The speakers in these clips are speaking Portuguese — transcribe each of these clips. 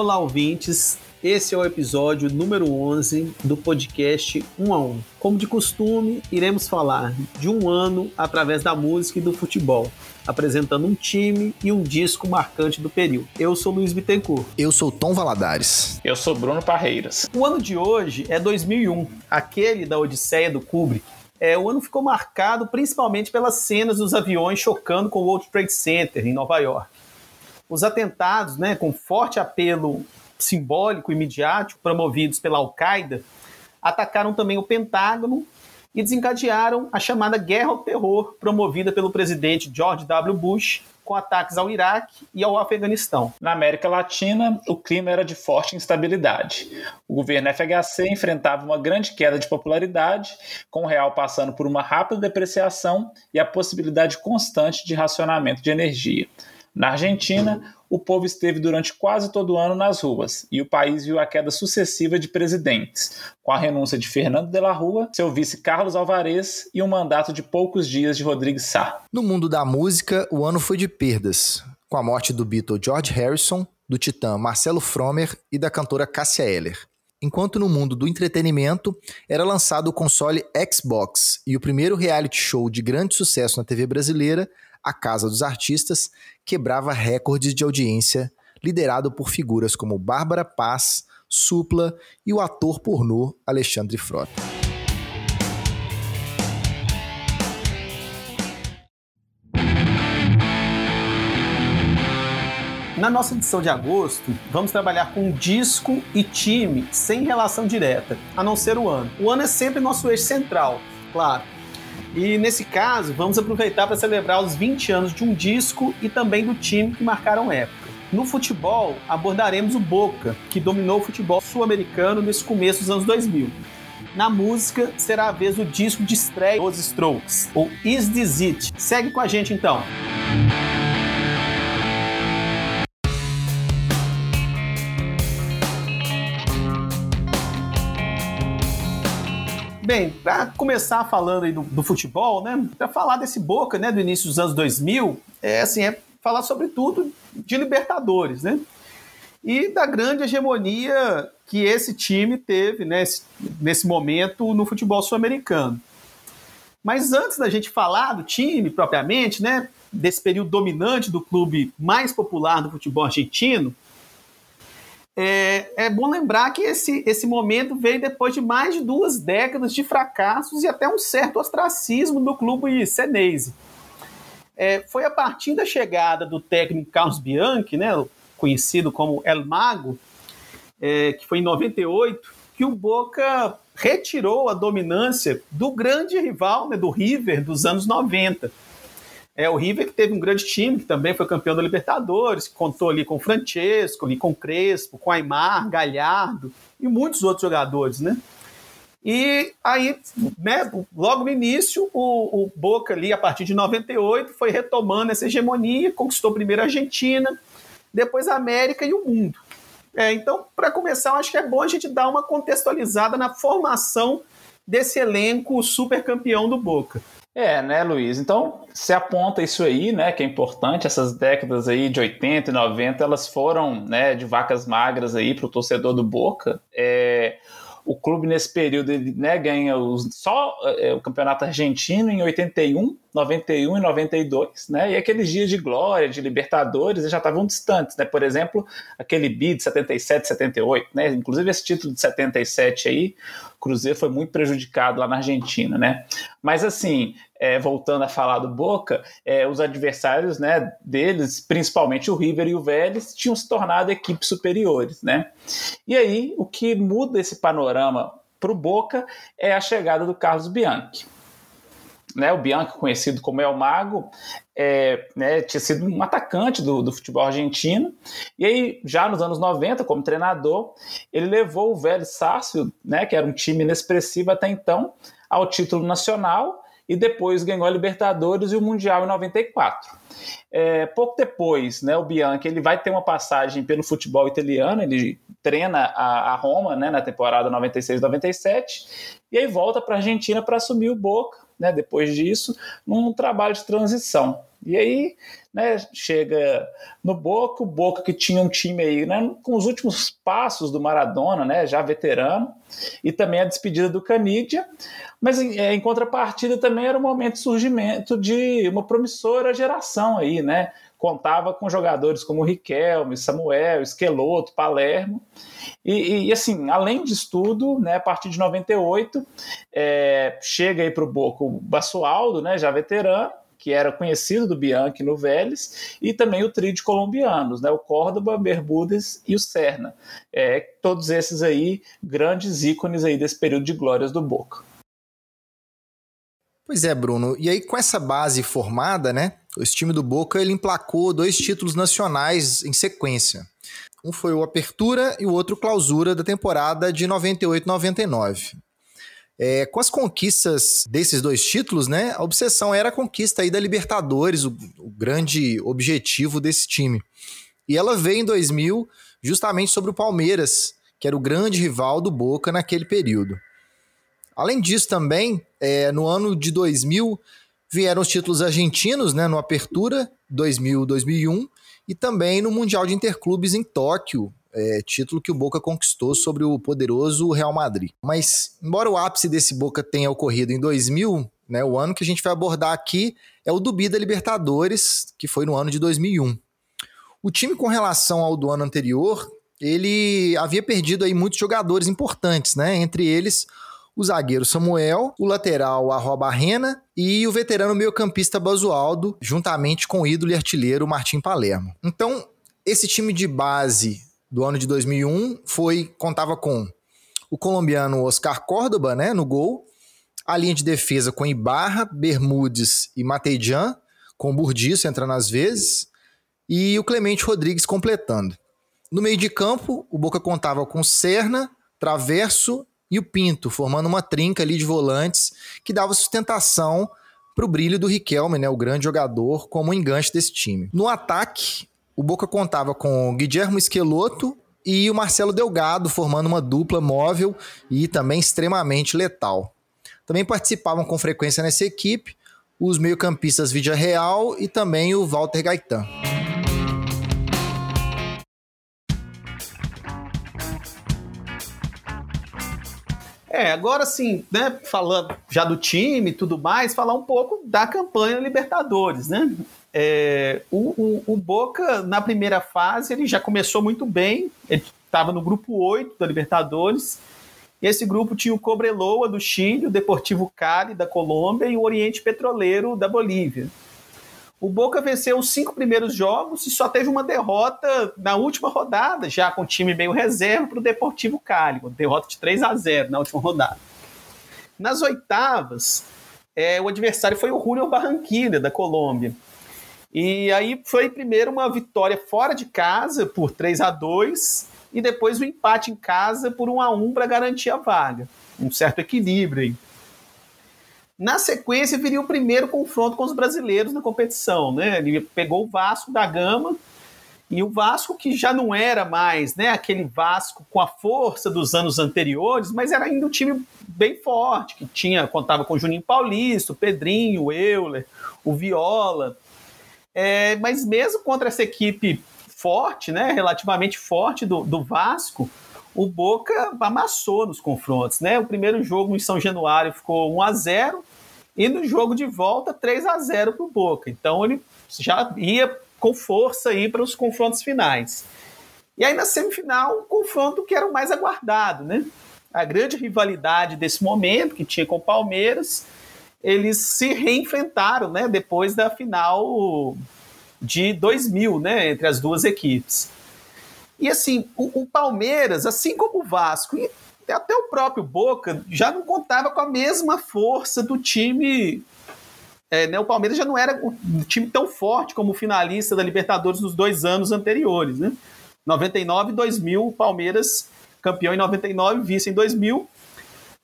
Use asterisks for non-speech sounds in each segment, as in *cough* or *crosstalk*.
Olá, ouvintes. Esse é o episódio número 11 do podcast 1 a 1. Como de costume, iremos falar de um ano através da música e do futebol, apresentando um time e um disco marcante do período. Eu sou Luiz Bittencourt. Eu sou Tom Valadares. Eu sou Bruno Parreiras. O ano de hoje é 2001, aquele da Odisseia do Kubrick. É, o ano ficou marcado principalmente pelas cenas dos aviões chocando com o World Trade Center em Nova York. Os atentados, né, com forte apelo simbólico e midiático promovidos pela Al-Qaeda, atacaram também o Pentágono e desencadearam a chamada Guerra ao Terror, promovida pelo presidente George W. Bush, com ataques ao Iraque e ao Afeganistão. Na América Latina, o clima era de forte instabilidade. O governo FHC enfrentava uma grande queda de popularidade, com o real passando por uma rápida depreciação e a possibilidade constante de racionamento de energia. Na Argentina, o povo esteve durante quase todo o ano nas ruas e o país viu a queda sucessiva de presidentes, com a renúncia de Fernando de la Rua, seu vice Carlos Alvarez e um mandato de poucos dias de Rodrigues Sá. No mundo da música, o ano foi de perdas, com a morte do Beatle George Harrison, do titã Marcelo Fromer e da cantora Cássia Eller. Enquanto no mundo do entretenimento era lançado o console Xbox e o primeiro reality show de grande sucesso na TV brasileira, a Casa dos Artistas quebrava recordes de audiência, liderado por figuras como Bárbara Paz, Supla e o ator pornô Alexandre Frota. Na nossa edição de agosto, vamos trabalhar com disco e time sem relação direta, a não ser o ano. O ano é sempre nosso eixo central, claro e nesse caso, vamos aproveitar para celebrar os 20 anos de um disco e também do time que marcaram época. No futebol, abordaremos o Boca, que dominou o futebol sul-americano nesse começo dos anos 2000. Na música, será a vez do disco de estreia dos Strokes, ou Is This It? Segue com a gente então. Bem, para começar falando aí do, do futebol, né? Para falar desse Boca, né, do início dos anos 2000, é assim, é falar sobretudo de Libertadores, né? E da grande hegemonia que esse time teve, né, nesse momento no futebol sul-americano. Mas antes da gente falar do time propriamente, né, desse período dominante do clube mais popular do futebol argentino, é, é, bom lembrar que esse, esse momento veio depois de mais de duas décadas de fracassos e até um certo ostracismo do clube Senese. É, foi a partir da chegada do técnico Carlos Bianchi, né, conhecido como El Mago, é, que foi em 98, que o Boca retirou a dominância do grande rival, né, do River, dos anos 90 é, o River que teve um grande time, que também foi campeão da Libertadores, que contou ali com o Francesco, ali com o Crespo, com o Aymar, Galhardo e muitos outros jogadores, né? E aí, né, logo no início, o, o, Boca ali, a partir de 98, foi retomando essa hegemonia, conquistou primeiro a Argentina, depois a América e o mundo. É, então, para começar, acho que é bom a gente dar uma contextualizada na formação desse elenco super campeão do Boca. É, né, Luiz? Então, se aponta isso aí, né, que é importante, essas décadas aí de 80 e 90, elas foram, né, de vacas magras aí para o torcedor do Boca. É, o clube nesse período ele, né, ganha os, só é, o campeonato argentino em 81, 91 e 92, né? E aqueles dias de glória, de Libertadores, já estavam distantes, né? Por exemplo, aquele bi de 77, 78, né? Inclusive esse título de 77 aí, o Cruzeiro foi muito prejudicado lá na Argentina, né? Mas assim, é, voltando a falar do Boca, é, os adversários, né, deles, principalmente o River e o Vélez, tinham se tornado equipes superiores, né? E aí, o que muda esse panorama para o Boca é a chegada do Carlos Bianchi né, o Bianchi, conhecido como El Mago, é, né, tinha sido um atacante do, do, futebol argentino. E aí, já nos anos 90, como treinador, ele levou o velho Sácio, né, que era um time inexpressivo até então, ao título nacional e depois ganhou a Libertadores e o Mundial em 94. É, pouco depois, né, o Bianchi ele vai ter uma passagem pelo futebol italiano, ele treina a, a Roma né, na temporada 96-97, e aí volta para a Argentina para assumir o Boca né, depois disso, num trabalho de transição. E aí, né, chega no Boca, o Boca que tinha um time aí, né, com os últimos passos do Maradona, né, já veterano, e também a despedida do Canidia, mas em, é, contrapartida também era o momento de surgimento de uma promissora geração aí, né, contava com jogadores como Riquelme, Samuel, Esqueloto, Palermo, e, e, assim, além disso tudo, né, a partir de 98, é, chega aí para o Boca o Basualdo, né, já veterano, que era conhecido do Bianchi no Vélez, e também o trio de colombianos, né, o Córdoba, Bermudes e o Serna. É, todos esses aí, grandes ícones aí desse período de glórias do Boca. Pois é, Bruno. E aí, com essa base formada, né? Esse time do Boca ele emplacou dois títulos nacionais em sequência. Um foi o Apertura e o outro Clausura da temporada de 98-99. É, com as conquistas desses dois títulos, né, a obsessão era a conquista aí da Libertadores, o, o grande objetivo desse time. E ela veio em 2000 justamente sobre o Palmeiras, que era o grande rival do Boca naquele período. Além disso, também, é, no ano de 2000, vieram os títulos argentinos, né, no Apertura 2000-2001 e também no Mundial de Interclubes em Tóquio, é, título que o Boca conquistou sobre o poderoso Real Madrid. Mas, embora o ápice desse Boca tenha ocorrido em 2000, né, o ano que a gente vai abordar aqui é o do Bida Libertadores, que foi no ano de 2001. O time, com relação ao do ano anterior, ele havia perdido aí muitos jogadores importantes, né? Entre eles o zagueiro Samuel, o lateral Arroba Barrena e o veterano meio-campista Basualdo, juntamente com o ídolo e artilheiro Martim Palermo. Então, esse time de base do ano de 2001 foi contava com o colombiano Oscar Córdoba, né, no gol, a linha de defesa com Ibarra, Bermudes e Mateijan, com Burdiço entrando às vezes, e o Clemente Rodrigues completando. No meio de campo, o Boca contava com Serna, Traverso e o Pinto, formando uma trinca ali de volantes que dava sustentação para o brilho do Riquelme, né, o grande jogador, como enganche desse time. No ataque, o Boca contava com Guilherme Esqueloto e o Marcelo Delgado, formando uma dupla móvel e também extremamente letal. Também participavam com frequência nessa equipe os meio-campistas Vidia Real e também o Walter Gaetan. É, agora sim, né, falando já do time e tudo mais, falar um pouco da campanha Libertadores, né? É, o, o, o, Boca, na primeira fase, ele já começou muito bem. Ele estava no grupo 8 da Libertadores. E esse grupo tinha o Cobreloa do Chile, o Deportivo Cali da Colômbia e o Oriente Petroleiro da Bolívia. O Boca venceu os cinco primeiros jogos e só teve uma derrota na última rodada, já com o time meio reserva para o Deportivo Cali, uma derrota de 3 a 0 na última rodada. Nas oitavas, é, o adversário foi o Júnior Barranquilla, da Colômbia. E aí foi primeiro uma vitória fora de casa por 3 a 2 e depois o um empate em casa por 1 a 1 para garantir a vaga. Um certo equilíbrio aí. Na sequência viria o primeiro confronto com os brasileiros na competição, né? Ele pegou o Vasco da Gama e o Vasco que já não era mais, né, aquele Vasco com a força dos anos anteriores, mas era ainda um time bem forte, que tinha contava com o Juninho Paulista, o Pedrinho, o Euler, o Viola, é, mas mesmo contra essa equipe forte, né, relativamente forte do, do Vasco, o Boca amassou nos confrontos. Né? O primeiro jogo em São Januário ficou 1 a 0 e no jogo de volta 3 a 0 para o Boca. Então ele já ia com força aí para os confrontos finais. E aí na semifinal, o confronto que era o mais aguardado, né? A grande rivalidade desse momento que tinha com o Palmeiras eles se reenfrentaram, né, depois da final de 2000, né, entre as duas equipes. E assim, o, o Palmeiras, assim como o Vasco e até o próprio Boca, já não contava com a mesma força do time. É, né, o Palmeiras já não era um time tão forte como finalista da Libertadores nos dois anos anteriores, né? 99 e 2000, o Palmeiras campeão em 99, vice em 2000,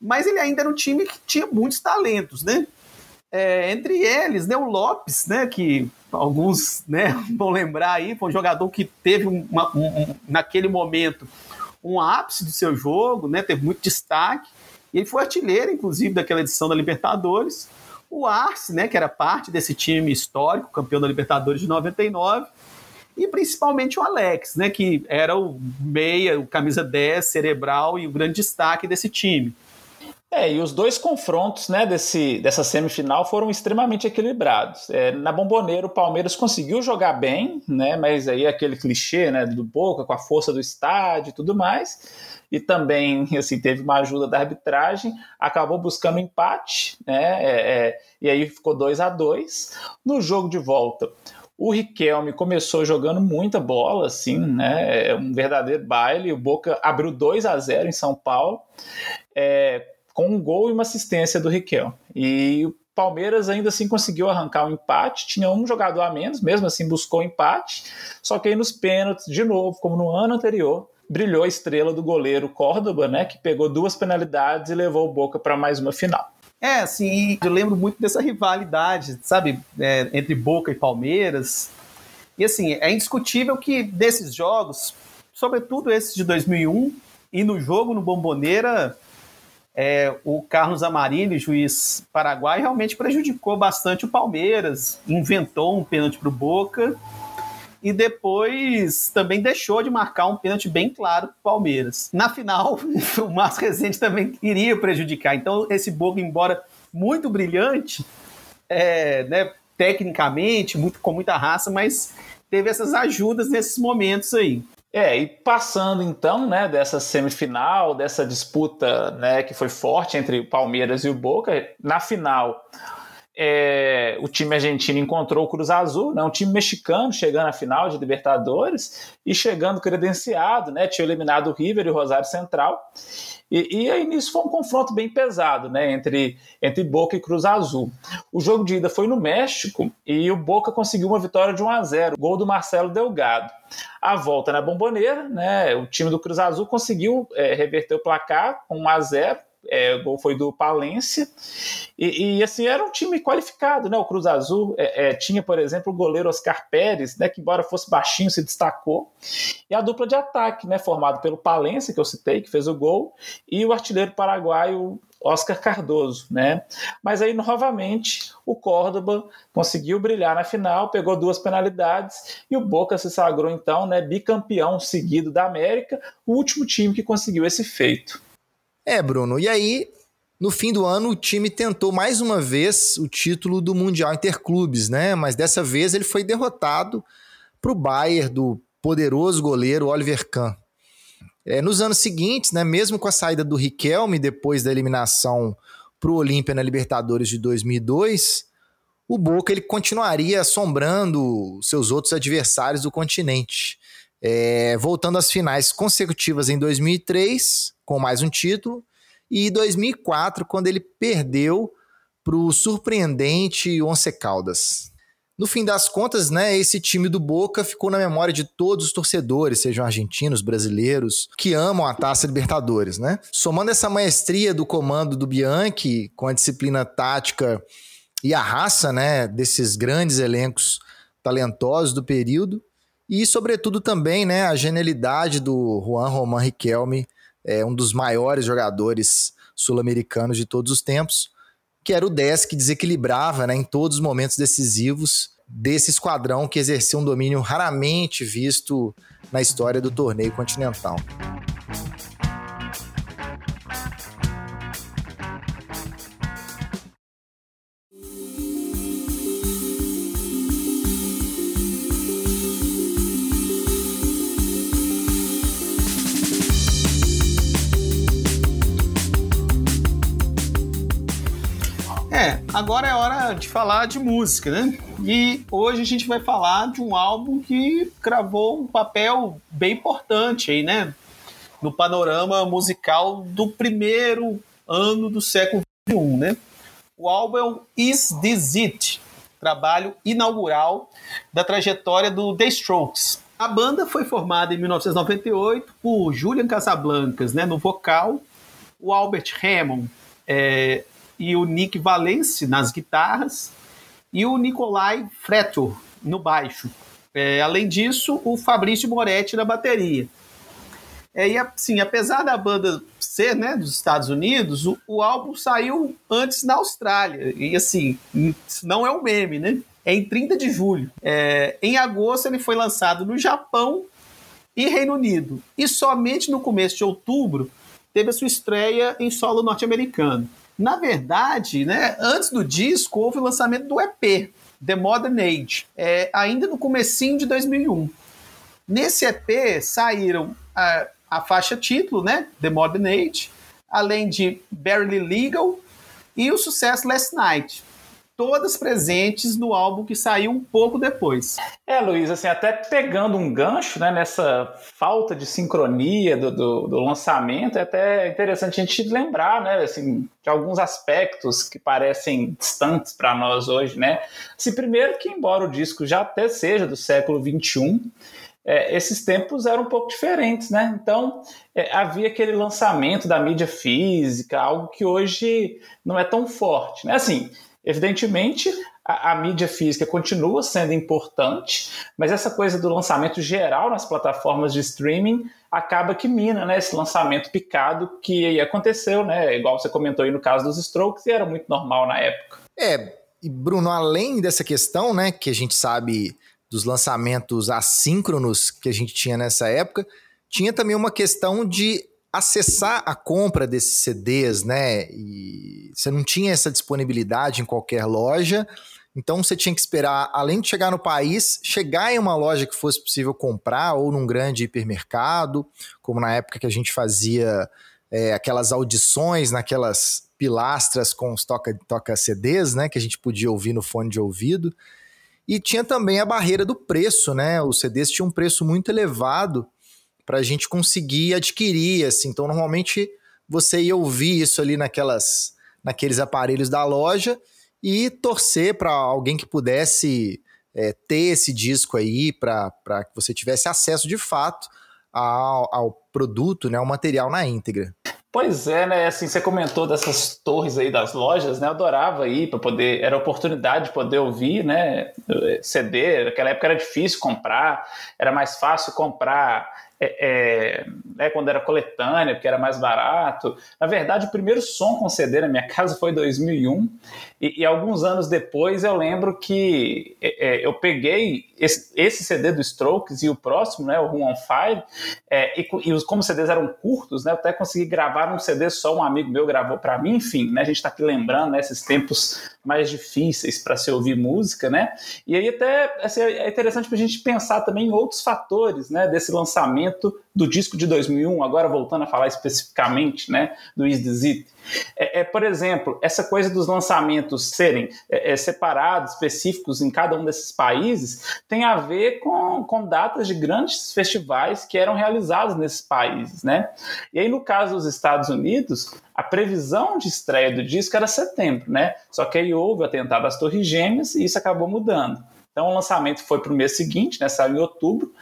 mas ele ainda era um time que tinha muitos talentos, né? É, entre eles, né, o Lopes, né, que alguns né, *laughs* vão lembrar aí, foi um jogador que teve uma, um, naquele momento um ápice do seu jogo, né, teve muito destaque. Ele foi artilheiro, inclusive, daquela edição da Libertadores. o Arce, né, que era parte desse time histórico, campeão da Libertadores de 99, e principalmente o Alex, né, que era o meia, o camisa 10 cerebral e o grande destaque desse time. É, e os dois confrontos né, desse, dessa semifinal foram extremamente equilibrados. É, na Bomboneira, o Palmeiras conseguiu jogar bem, né, mas aí aquele clichê né, do Boca, com a força do estádio e tudo mais. E também *laughs* assim, teve uma ajuda da arbitragem, acabou buscando empate, né, é, é, e aí ficou 2 a 2 No jogo de volta, o Riquelme começou jogando muita bola, assim, né? É um verdadeiro baile. O Boca abriu 2 a 0 em São Paulo. É, com um gol e uma assistência do Riquelme. E o Palmeiras ainda assim conseguiu arrancar o um empate, tinha um jogador a menos, mesmo assim buscou empate, só que aí nos pênaltis, de novo, como no ano anterior, brilhou a estrela do goleiro Córdoba, né, que pegou duas penalidades e levou o Boca para mais uma final. É, assim, eu lembro muito dessa rivalidade, sabe, é, entre Boca e Palmeiras. E assim, é indiscutível que desses jogos, sobretudo esses de 2001, e no jogo no Bomboneira, é, o Carlos Amarini, juiz paraguai, realmente prejudicou bastante o Palmeiras, inventou um pênalti para o Boca e depois também deixou de marcar um pênalti bem claro para o Palmeiras. Na final, *laughs* o Márcio Rezende também iria prejudicar. Então, esse Boca, embora muito brilhante, é, né, tecnicamente, muito, com muita raça, mas teve essas ajudas nesses momentos aí. É, e passando então, né, dessa semifinal, dessa disputa, né, que foi forte entre o Palmeiras e o Boca, na final, é, o time argentino encontrou o Cruz Azul, né, um time mexicano chegando à final de Libertadores e chegando credenciado, né, tinha eliminado o River e o Rosário Central. E, e aí nisso foi um confronto bem pesado, né, entre, entre Boca e Cruz Azul. O jogo de ida foi no México e o Boca conseguiu uma vitória de 1 a 0, gol do Marcelo Delgado. A volta na Bomboneira, né, o time do Cruz Azul conseguiu é, reverter o placar com 1 a 0 é, o gol foi do Palência, e, e, assim, era um time qualificado, né? O Cruz Azul é, é, tinha, por exemplo, o goleiro Oscar Pérez, né? Que embora fosse baixinho, se destacou, e a dupla de ataque, né? Formado pelo Palência, que eu citei, que fez o gol, e o artilheiro paraguaio Oscar Cardoso, né? Mas aí, novamente, o Córdoba conseguiu brilhar na final, pegou duas penalidades e o Boca se sagrou, então, né, bicampeão seguido da América, o último time que conseguiu esse feito. É, Bruno. E aí, no fim do ano, o time tentou mais uma vez o título do Mundial Interclubes, né? Mas dessa vez ele foi derrotado para o Bayern do poderoso goleiro Oliver Kahn. É, nos anos seguintes, né, mesmo com a saída do Riquelme depois da eliminação para o Olímpia na Libertadores de 2002, o Boca ele continuaria assombrando seus outros adversários do continente. É, voltando às finais consecutivas em 2003, com mais um título, e 2004, quando ele perdeu para o surpreendente Once Caldas. No fim das contas, né, esse time do Boca ficou na memória de todos os torcedores, sejam argentinos, brasileiros, que amam a Taça Libertadores, né? Somando essa maestria do comando do Bianchi com a disciplina tática e a raça, né, desses grandes elencos talentosos do período, e sobretudo também, né, a genialidade do Juan Román Riquelme é, um dos maiores jogadores sul-americanos de todos os tempos, que era o 10 que desequilibrava né, em todos os momentos decisivos desse esquadrão que exercia um domínio raramente visto na história do torneio continental. Agora é hora de falar de música, né? E hoje a gente vai falar de um álbum que cravou um papel bem importante aí, né? No panorama musical do primeiro ano do século XXI, né? O álbum é o Is This It? Trabalho inaugural da trajetória do The Strokes. A banda foi formada em 1998 por Julian Casablancas, né, no vocal, o Albert Hammond é, e o Nick Valence nas guitarras e o Nicolai Fretor no baixo. É, além disso, o Fabrício Moretti na bateria. É, e assim, apesar da banda ser, né, dos Estados Unidos, o, o álbum saiu antes na Austrália. E assim, não é um meme, né? É em 30 de julho. É, em agosto ele foi lançado no Japão e Reino Unido. E somente no começo de outubro teve a sua estreia em solo norte-americano. Na verdade, né, antes do disco, houve o lançamento do EP, The Modern Age, é, ainda no comecinho de 2001. Nesse EP saíram a, a faixa título, né, The Modern Age, além de Barely Legal e o sucesso Last Night todas presentes no álbum que saiu um pouco depois. É, Luiz, assim, até pegando um gancho né, nessa falta de sincronia do, do, do, lançamento, é até interessante a gente lembrar né, assim, de alguns aspectos que parecem distantes para nós hoje. Né? Assim, primeiro que, embora o disco já até seja do século XXI, é, esses tempos eram um pouco diferentes, né? Então é, havia aquele lançamento da mídia física, algo que hoje não é tão forte, né? Assim, Evidentemente, a, a, mídia física continua sendo importante, mas essa coisa do lançamento geral nas plataformas de streaming acaba que mina né, esse lançamento picado que aconteceu, né? Igual você comentou aí no caso dos Strokes, e era muito normal na época. É, e Bruno, além dessa questão, né, que a gente sabe dos lançamentos assíncronos que a gente tinha nessa época, tinha também uma questão de acessar a compra desses CDs, né? E você não tinha essa disponibilidade em qualquer loja. Então você tinha que esperar, além de chegar no país, chegar em uma loja que fosse possível comprar, ou num grande hipermercado, como na época que a gente fazia é, aquelas audições naquelas pilastras com os toca, toca CDs, né? Que a gente podia ouvir no fone de ouvido. E tinha também a barreira do preço, né? Os CDs tinham um preço muito elevado para a gente conseguir adquirir, assim. Então, normalmente você ia ouvir isso ali naquelas, naqueles aparelhos da loja e torcer para alguém que pudesse é, ter esse disco aí, para que você tivesse acesso de fato ao, ao produto, né, ao material na íntegra. Pois é, né? Assim, você comentou dessas torres aí das lojas, né? Eu adorava ir para poder, era oportunidade de poder ouvir, né? CD. Naquela época era difícil comprar, era mais fácil comprar é, é, né, quando era coletânea, porque era mais barato. Na verdade, o primeiro som com CD na minha *laughs* casa foi em 2001, e, e alguns anos depois eu lembro que é, é, eu peguei esse, esse, CD do Strokes e o próximo, né, o Room on Fire, é, e, e os, como os CDs eram curtos, né, eu até consegui gravar um CD só, um amigo meu gravou para mim, enfim, né, a gente está aqui lembrando né, esses tempos mais difíceis para se ouvir música, né, e aí até assim, é interessante para a gente pensar também em outros fatores, né, desse lançamento do disco de 2001, agora voltando a falar especificamente, né, do Is This It, é, é, por exemplo, essa coisa dos lançamentos serem é, é, separados, específicos em cada um desses países, tem a ver com, com datas de grandes festivais que eram realizados nesses países, né? E aí, no caso dos Estados Unidos, a previsão de estreia do disco era setembro, né? Só que aí houve o atentado às Torres Gêmeas e isso acabou mudando. Então, o lançamento foi para o mês seguinte, né, saiu em outubro,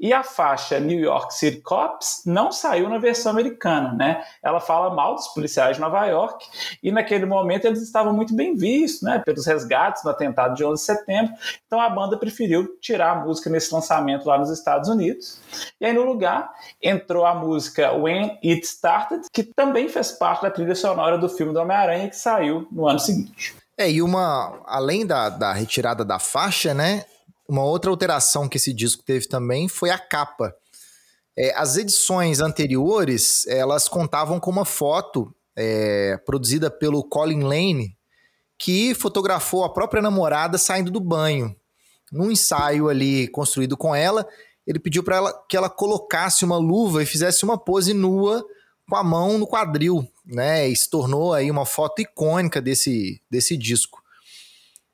e a faixa New York City Cops não saiu na versão americana. Né? Ela fala mal dos policiais de Nova York, e naquele momento eles estavam muito bem vistos né, pelos resgates no atentado de 11 de setembro, então a banda preferiu tirar a música nesse lançamento lá nos Estados Unidos. E aí, no lugar, entrou a música When It Started, que também fez parte da trilha sonora do filme do Homem-Aranha, que saiu no ano seguinte. É, e uma, além da, da retirada da faixa, né? Uma outra alteração que esse disco teve também foi a capa. É, as edições anteriores, elas contavam com uma foto é, produzida pelo Colin Lane, que fotografou a própria namorada saindo do banho. Num ensaio ali construído com ela, ele pediu para ela que ela colocasse uma luva e fizesse uma pose nua com a mão no quadril, né? E se tornou aí uma foto icônica desse, desse disco.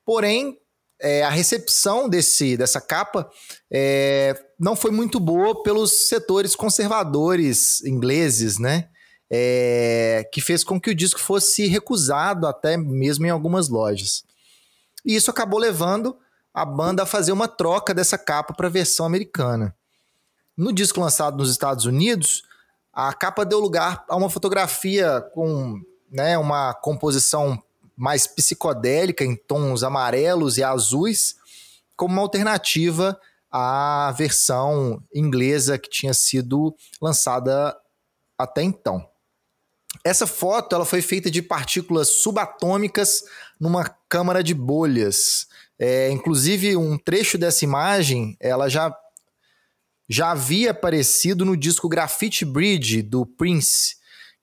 Porém, é, a recepção desse, dessa capa é, não foi muito boa pelos setores conservadores ingleses, né? É, que fez com que o disco fosse recusado até mesmo em algumas lojas. E isso acabou levando a banda a fazer uma troca dessa capa para a versão americana. No disco lançado nos Estados Unidos, a capa deu lugar a uma fotografia com né, uma composição mais psicodélica em tons amarelos e azuis, como uma alternativa à versão inglesa que tinha sido lançada até então. Essa foto ela foi feita de partículas subatômicas numa câmara de bolhas. É, inclusive, um trecho dessa imagem ela já, já havia aparecido no disco Graffiti Bridge, do Prince,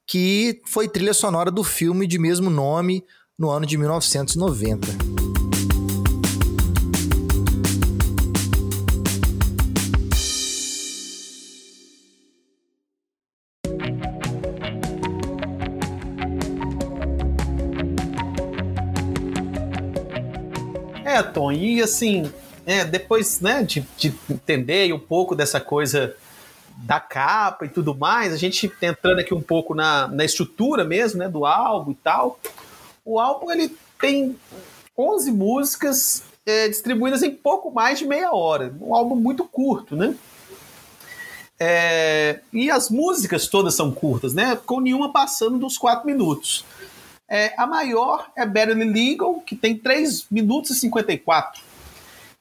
que foi trilha sonora do filme de mesmo nome no ano de 1990. É, Tom, e assim, é, depois né, de, de entender um pouco dessa coisa da capa e tudo mais, a gente entrando aqui um pouco na, na estrutura mesmo, né, do álbum e tal. O álbum ele tem 11 músicas é, distribuídas em pouco mais de meia hora, um álbum muito curto, né? É, e as músicas todas são curtas, né? Com nenhuma passando dos 4 minutos. É, a maior é Barely Legal, que tem 3 minutos e 54.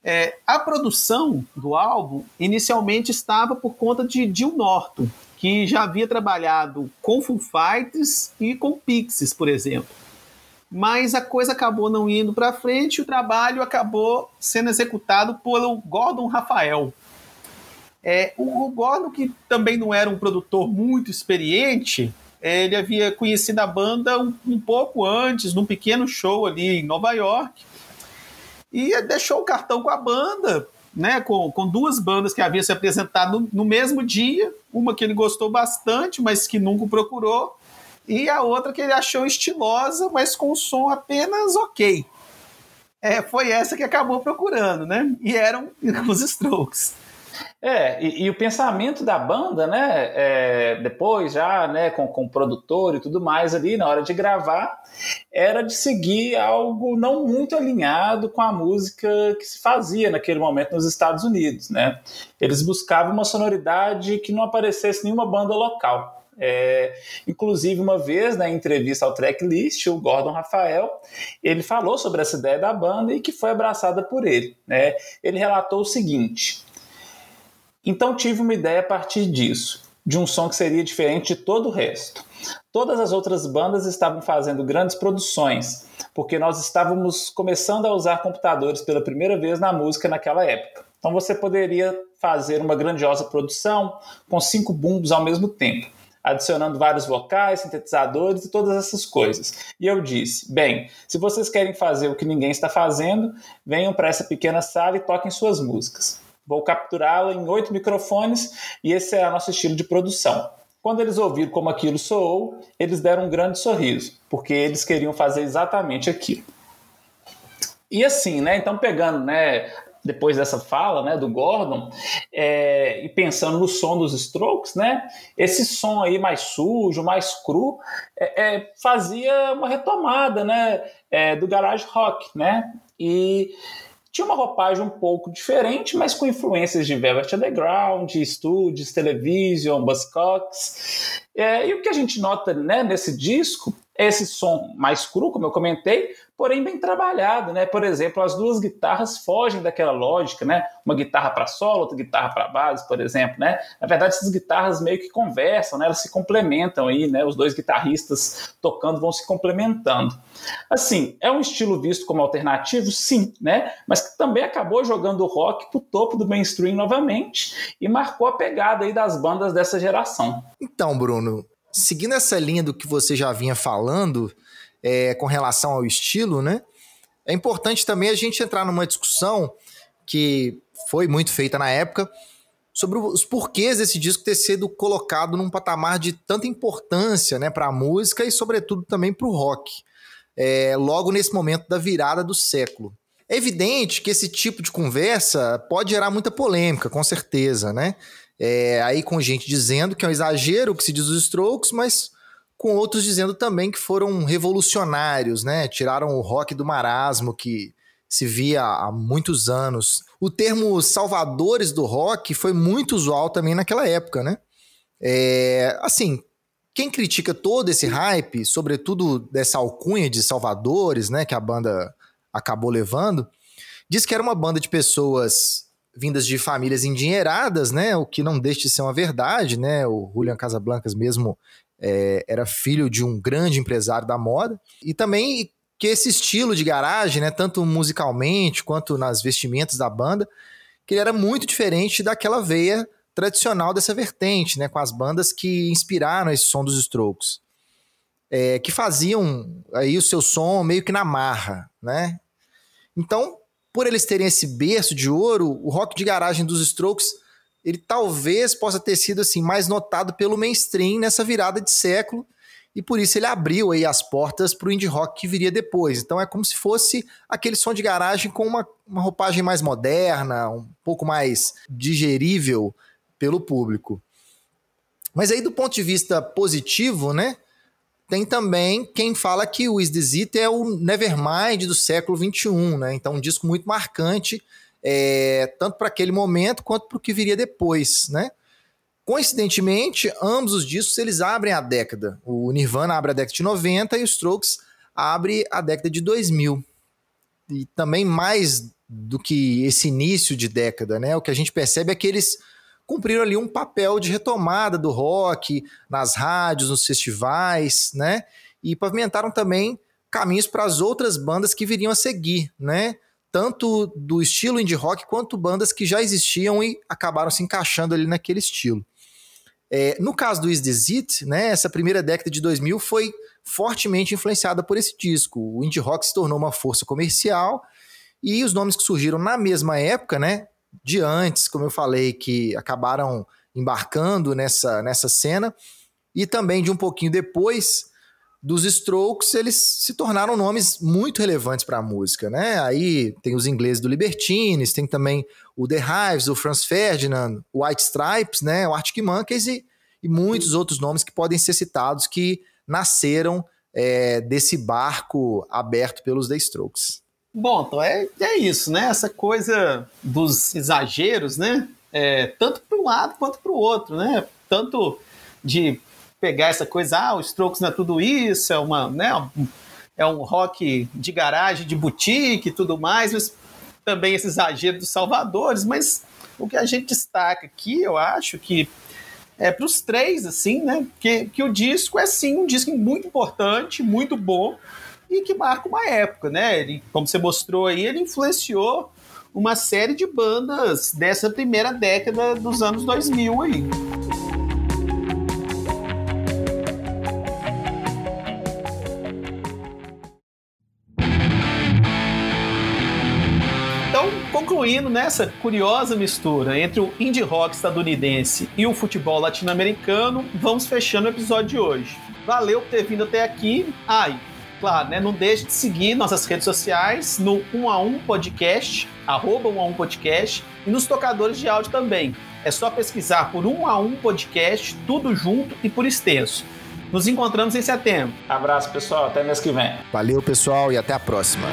É, a produção do álbum inicialmente estava por conta de Jill Norton, que já havia trabalhado com Foo Fighters e com Pixies, por exemplo. Mas a coisa acabou não indo para frente e o trabalho acabou sendo executado pelo Gordon Rafael. É, o Gordon, que também não era um produtor muito experiente, ele havia conhecido a banda um, um, pouco antes, num pequeno show ali em Nova York, e deixou o cartão com a banda, né, com, com duas bandas que haviam se apresentado no, no mesmo dia, uma que ele gostou bastante, mas que nunca procurou, e a outra que ele achou estilosa, mas com som apenas ok. É, foi essa que acabou procurando, né? E eram *laughs* os Strokes. É, e, e, o pensamento da banda, né, é, depois já, né, com, com o produtor e tudo mais ali, na hora de gravar, era de seguir algo não muito alinhado com a música que se fazia naquele momento nos Estados Unidos, né. Eles buscavam uma sonoridade que não aparecesse nenhuma banda local. É, inclusive, uma vez na entrevista ao Tracklist, o Gordon Rafael, ele falou sobre essa ideia da banda e que foi abraçada por ele. Né? Ele relatou o seguinte: então tive uma ideia a partir disso, de um som que seria diferente de todo o resto. Todas as outras bandas estavam fazendo grandes produções, porque nós estávamos começando a usar computadores pela primeira vez na música naquela época. Então você poderia fazer uma grandiosa produção com cinco bumbos ao mesmo tempo, adicionando vários vocais, sintetizadores e todas essas coisas. E eu disse: bem, se vocês querem fazer o que ninguém está fazendo, venham para essa pequena sala e toquem suas músicas. Vou capturá-la em oito microfones e esse é o nosso estilo de produção. Quando eles ouviram como aquilo soou, eles deram um grande sorriso, porque eles queriam fazer exatamente aquilo. E assim, né? Então, pegando, né? Depois dessa fala, né, do Gordon, é, e pensando no som dos Strokes, né, esse som aí mais sujo, mais cru, é, é, fazia uma retomada, né, é, do garage rock, né, e tinha uma roupagem um pouco diferente, mas com influências de Velvet Underground, Studios, Television, Buzzcocks. É, e o que a gente nota né, nesse disco é esse som mais cru, como eu comentei, porém bem trabalhado, né? Por exemplo, as duas guitarras fogem daquela lógica, né? Uma guitarra para solo, outra guitarra para base, por exemplo, né? Na verdade, essas guitarras meio que conversam, né? Elas se complementam aí, né? Os dois guitarristas tocando vão se complementando. Assim, é um estilo visto como alternativo, sim, né? Mas que também acabou jogando o rock pro topo do mainstream novamente e marcou a pegada aí das bandas dessa geração. Então, Bruno, seguindo essa linha do que você já vinha falando, é, com relação ao estilo, né? É importante também a gente entrar numa discussão que foi muito feita na época sobre os porquês desse disco ter sido colocado num patamar de tanta importância né, para a música e, sobretudo, também para o rock, é, logo nesse momento da virada do século. É evidente que esse tipo de conversa pode gerar muita polêmica, com certeza, né? É, aí com gente dizendo que é um exagero o que se diz dos Strokes, mas com outros dizendo também que foram revolucionários, né? Tiraram o rock do marasmo que se via há muitos anos. O termo salvadores do rock foi muito usual também naquela época, né? É, assim, quem critica todo esse hype, sobretudo dessa alcunha de salvadores, né, que a banda acabou levando, diz que era uma banda de pessoas vindas de famílias endinheiradas, né, o que não deixa de ser uma verdade, né? O Julian Casablancas mesmo é, era filho de um grande empresário da moda, e também que esse estilo de garagem, né, tanto musicalmente quanto nas vestimentas da banda, que ele era muito diferente daquela veia tradicional dessa vertente, né, com as bandas que inspiraram esse som dos Strokes, é, que faziam aí o seu som meio que na marra, né? Então, por eles terem esse berço de ouro, o rock de garagem dos Strokes, ele talvez possa ter sido assim mais notado pelo mainstream nessa virada de século, e por isso ele abriu aí as portas para o indie rock que viria depois. Então é como se fosse aquele som de garagem com uma, uma roupagem mais moderna, um pouco mais digerível pelo público. Mas aí do ponto de vista positivo, né? Tem também quem fala que o Is This It é o Nevermind do século XXI, né? Então um disco muito marcante, é, tanto para aquele momento quanto para o que viria depois, né? Coincidentemente, ambos os discos eles abrem a década. O Nirvana abre a década de 90 e o Strokes abre a década de 2000. E também mais do que esse início de década, né? O que a gente percebe é que eles cumpriram ali um papel de retomada do rock nas rádios, nos festivais, né? E pavimentaram também caminhos para as outras bandas que viriam a seguir, né? Tanto do estilo indie rock quanto bandas que já existiam e acabaram se encaixando ali naquele estilo. É, no caso do Is This It, né, essa primeira década de 2000 foi fortemente influenciada por esse disco. O indie rock se tornou uma força comercial e os nomes que surgiram na mesma época, né, de antes, como eu falei, que acabaram embarcando nessa, nessa cena, e também de um pouquinho depois dos Strokes, eles se tornaram nomes muito relevantes para a música, né? Aí tem os ingleses do Libertines, tem também o The Hives, o Franz Ferdinand, o White Stripes, né? O Arctic Monkeys e, e muitos outros nomes que podem ser citados que nasceram é, desse barco aberto pelos The Strokes. Bom, então é, é isso, né? Essa coisa dos exageros, né? É, tanto para um lado quanto para o outro, né? Tanto de pegar essa coisa, ah, o Strokes não é tudo isso, é uma, né, é um rock de garagem, de boutique e tudo mais, mas também esse exagero dos salvadores, mas o que a gente destaca aqui, eu acho que é para os três, assim, né, que, que o disco é sim um disco muito importante, muito bom e que marca uma época, né, ele, como você mostrou aí, ele influenciou uma série de bandas dessa primeira década dos anos 2000 aí. Concluindo nessa curiosa mistura entre o indie rock estadunidense e o futebol latino-americano, vamos fechando o episódio de hoje. Valeu por ter vindo até aqui. Ai, claro, né? Não deixe de seguir nossas redes sociais no 1 a 1 podcast, arroba 1 a 1 podcast, e nos tocadores de áudio também. É só pesquisar por 1 a 1 podcast, tudo junto e por extenso. Nos encontramos em setembro. Abraço, pessoal. Até mês que vem. Valeu, pessoal, e até a próxima.